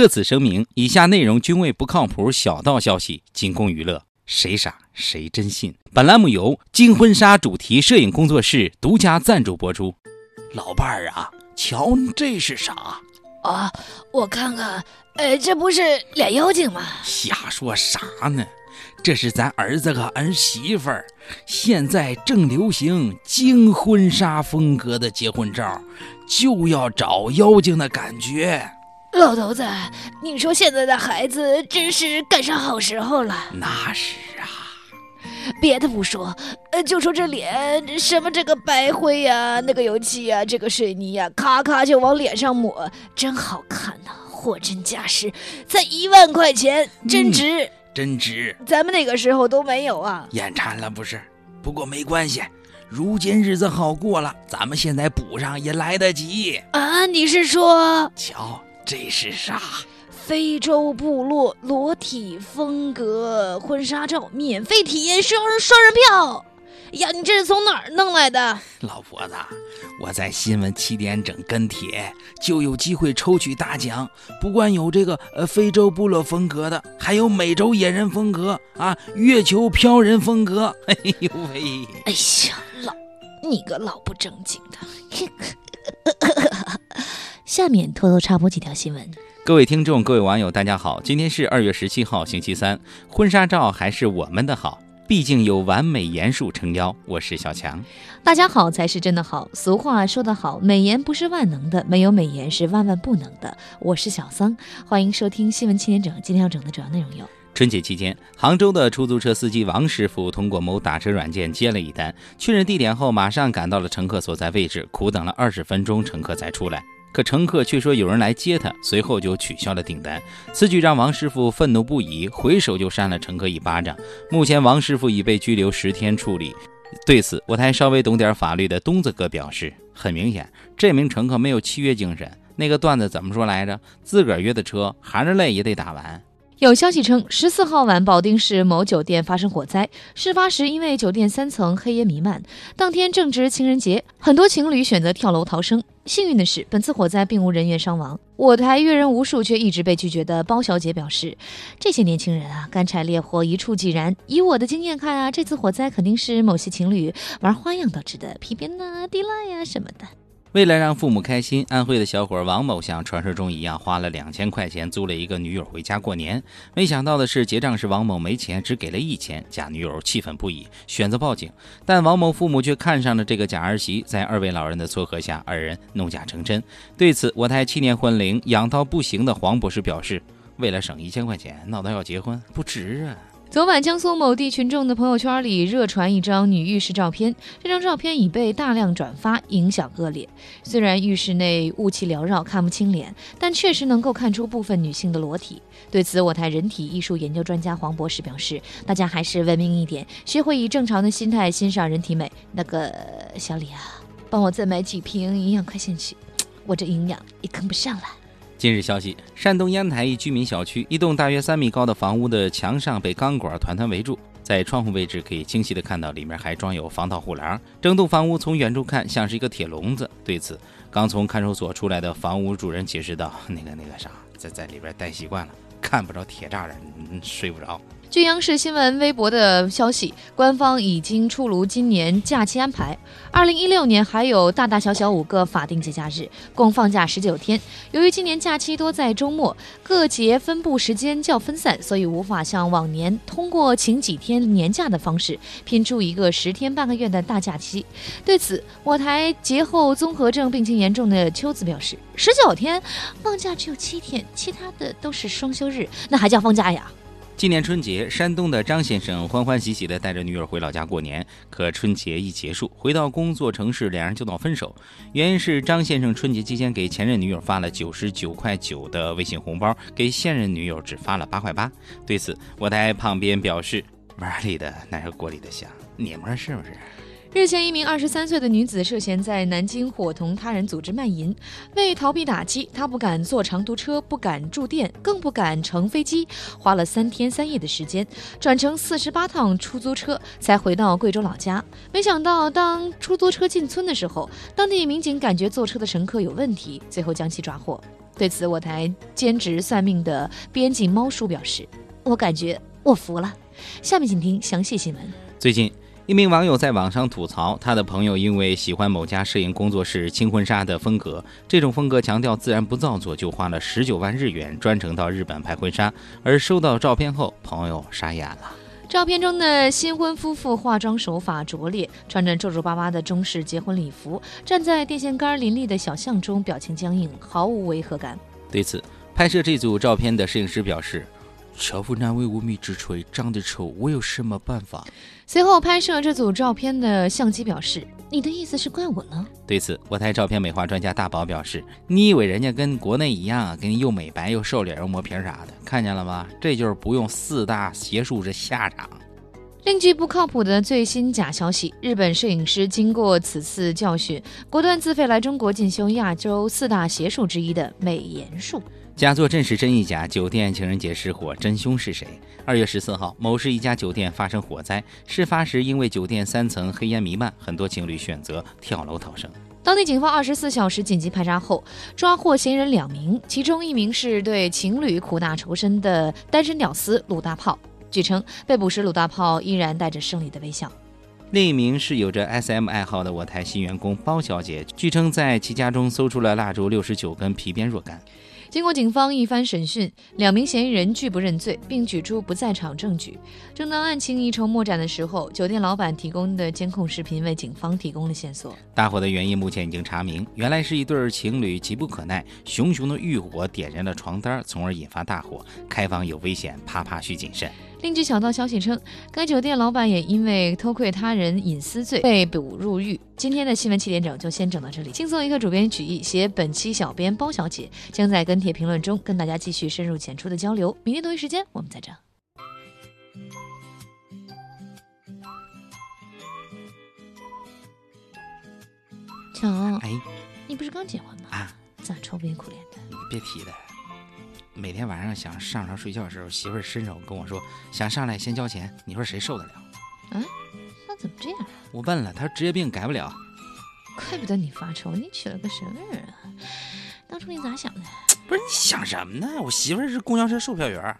特此声明，以下内容均为不靠谱小道消息，仅供娱乐，谁傻谁真信。本栏目由金婚纱主题摄影工作室独家赞助播出。老伴儿啊，瞧这是啥？啊，我看看，呃，这不是俩妖精吗？瞎说啥呢？这是咱儿子和儿媳妇儿，现在正流行金婚纱风格的结婚照，就要找妖精的感觉。老头子，你说现在的孩子真是赶上好时候了。那是啊，别的不说，呃，就说这脸，什么这个白灰呀，那个油漆呀，这个水泥呀，咔咔就往脸上抹，真好看呐，货真价实，才一万块钱，真值。真值，咱们那个时候都没有啊，眼馋了不是？不过没关系，如今日子好过了，咱们现在补上也来得及啊！你是说，瞧这是啥？非洲部落裸体风格婚纱照，免费体验双双人票。呀，你这是从哪儿弄来的，老婆子？我在新闻七点整跟帖，就有机会抽取大奖。不管有这个呃非洲部落风格的，还有美洲野人风格啊，月球飘人风格。哎呦喂！哎呀，老你个老不正经的！下面偷偷插播几条新闻。各位听众，各位网友，大家好，今天是二月十七号，星期三。婚纱照还是我们的好。毕竟有完美颜术撑腰，我是小强。大家好才是真的好。俗话说得好，美颜不是万能的，没有美颜是万万不能的。我是小桑，欢迎收听新闻七点整。今天要整的主要内容有：春节期间，杭州的出租车司机王师傅通过某打车软件接了一单，确认地点后，马上赶到了乘客所在位置，苦等了二十分钟，乘客才出来。可乘客却说有人来接他，随后就取消了订单。此举让王师傅愤怒不已，回手就扇了乘客一巴掌。目前，王师傅已被拘留十天处理。对此，我台稍微懂点法律的东子哥表示：“很明显，这名乘客没有契约精神。那个段子怎么说来着？自个儿约的车，含着泪也得打完。”有消息称，十四号晚，保定市某酒店发生火灾。事发时，因为酒店三层黑烟弥漫，当天正值情人节，很多情侣选择跳楼逃生。幸运的是，本次火灾并无人员伤亡。我台阅人无数却一直被拒绝的包小姐表示：“这些年轻人啊，干柴烈火一触即燃。以我的经验看啊，这次火灾肯定是某些情侣玩花样导致的，皮鞭呐、滴蜡呀什么的。”为了让父母开心，安徽的小伙王某像传说中一样，花了两千块钱租了一个女友回家过年。没想到的是，结账时王某没钱，只给了一千。假女友气愤不已，选择报警。但王某父母却看上了这个假儿媳，在二位老人的撮合下，二人弄假成真。对此，我台七年婚龄养到不行的黄博士表示：“为了省一千块钱，闹到要结婚，不值啊。”昨晚，江苏某地群众的朋友圈里热传一张女浴室照片，这张照片已被大量转发，影响恶劣。虽然浴室内雾气缭绕，看不清脸，但确实能够看出部分女性的裸体。对此，我台人体艺术研究专家黄博士表示：“大家还是文明一点，学会以正常的心态欣赏人体美。”那个小李啊，帮我再买几瓶营养快线去，我这营养也跟不上了。今日消息：山东烟台一居民小区，一栋大约三米高的房屋的墙上被钢管团团围住，在窗户位置可以清晰的看到里面还装有防盗护栏。整栋房屋从远处看像是一个铁笼子。对此，刚从看守所出来的房屋主人解释道：“那个那个啥，在在里边待习惯了，看不着铁栅栏，睡不着。”据央视新闻微博的消息，官方已经出炉今年假期安排。二零一六年还有大大小小五个法定节假日，共放假十九天。由于今年假期多在周末，各节分布时间较分散，所以无法像往年通过请几天年假的方式拼出一个十天半个月的大假期。对此，我台节后综合症病情严重的秋子表示：“十九天放假只有七天，其他的都是双休日，那还叫放假呀？”今年春节，山东的张先生欢欢喜喜地带着女友回老家过年。可春节一结束，回到工作城市，两人就闹分手。原因是张先生春节期间给前任女友发了九十九块九的微信红包，给现任女友只发了八块八。对此，我在旁边表示：“碗里的哪有锅里的香？你们是不是？”日前，一名二十三岁的女子涉嫌在南京伙同他人组织卖淫。为逃避打击，她不敢坐长途车，不敢住店，更不敢乘飞机，花了三天三夜的时间，转乘四十八趟出租车才回到贵州老家。没想到，当出租车进村的时候，当地民警感觉坐车的乘客有问题，最后将其抓获。对此，我台兼职算命的编辑猫叔表示：“我感觉我服了。”下面请听详细新闻。最近，一名网友在网上吐槽，他的朋友因为喜欢某家摄影工作室轻婚纱的风格，这种风格强调自然不造作，就花了十九万日元专程到日本拍婚纱。而收到照片后，朋友傻眼了。照片中的新婚夫妇化妆手法拙劣，穿着皱皱巴巴的中式结婚礼服，站在电线杆林立的小巷中，表情僵硬，毫无违和感。对此，拍摄这组照片的摄影师表示。巧妇难为无米之炊，长得丑，我有什么办法？随后拍摄这组照片的相机表示：“你的意思是怪我呢？”对此，我台照片美化专家大宝表示：“你以为人家跟国内一样，给你又美白又瘦脸又磨皮啥的？看见了吗？这就是不用四大邪术这下场。”另据不靠谱的最新假消息，日本摄影师经过此次教训，果断自费来中国进修亚洲四大邪术之一的美颜术。假作真是真亦假，酒店情人节失火，真凶是谁？二月十四号，某市一家酒店发生火灾，事发时因为酒店三层黑烟弥漫，很多情侣选择跳楼逃生。当地警方二十四小时紧急排查后，抓获嫌疑人两名，其中一名是对情侣苦大仇深的单身屌丝鲁大炮。据称，被捕时鲁大炮依然带着胜利的微笑。另一名是有着 SM 爱好的我台新员工包小姐，据称在其家中搜出了蜡烛六十九根，皮鞭若干。经过警方一番审讯，两名嫌疑人拒不认罪，并举出不在场证据。正当案情一筹莫展的时候，酒店老板提供的监控视频为警方提供了线索。大火的原因目前已经查明，原来是一对情侣急不可耐，熊熊的欲火点燃了床单，从而引发大火。开房有危险，啪啪需谨慎。另据小道消息称，该酒店老板也因为偷窥他人隐私罪被捕入狱。今天的新闻七点整就先整到这里。轻松一刻主编曲艺，携本期小编包小姐将在跟帖评论中跟大家继续深入浅出的交流。明天同一时间我们再整。强，哎，你不是刚结婚吗？啊，咋愁眉苦脸的？别提了。每天晚上想上床睡觉的时候，媳妇儿伸手跟我说想上来先交钱，你说谁受得了？啊，那怎么这样啊？我问了，他说职业病改不了。怪不得你发愁，你娶了个什么人啊？当初你咋想的？不是你想什么呢？我媳妇儿是公交车售票员。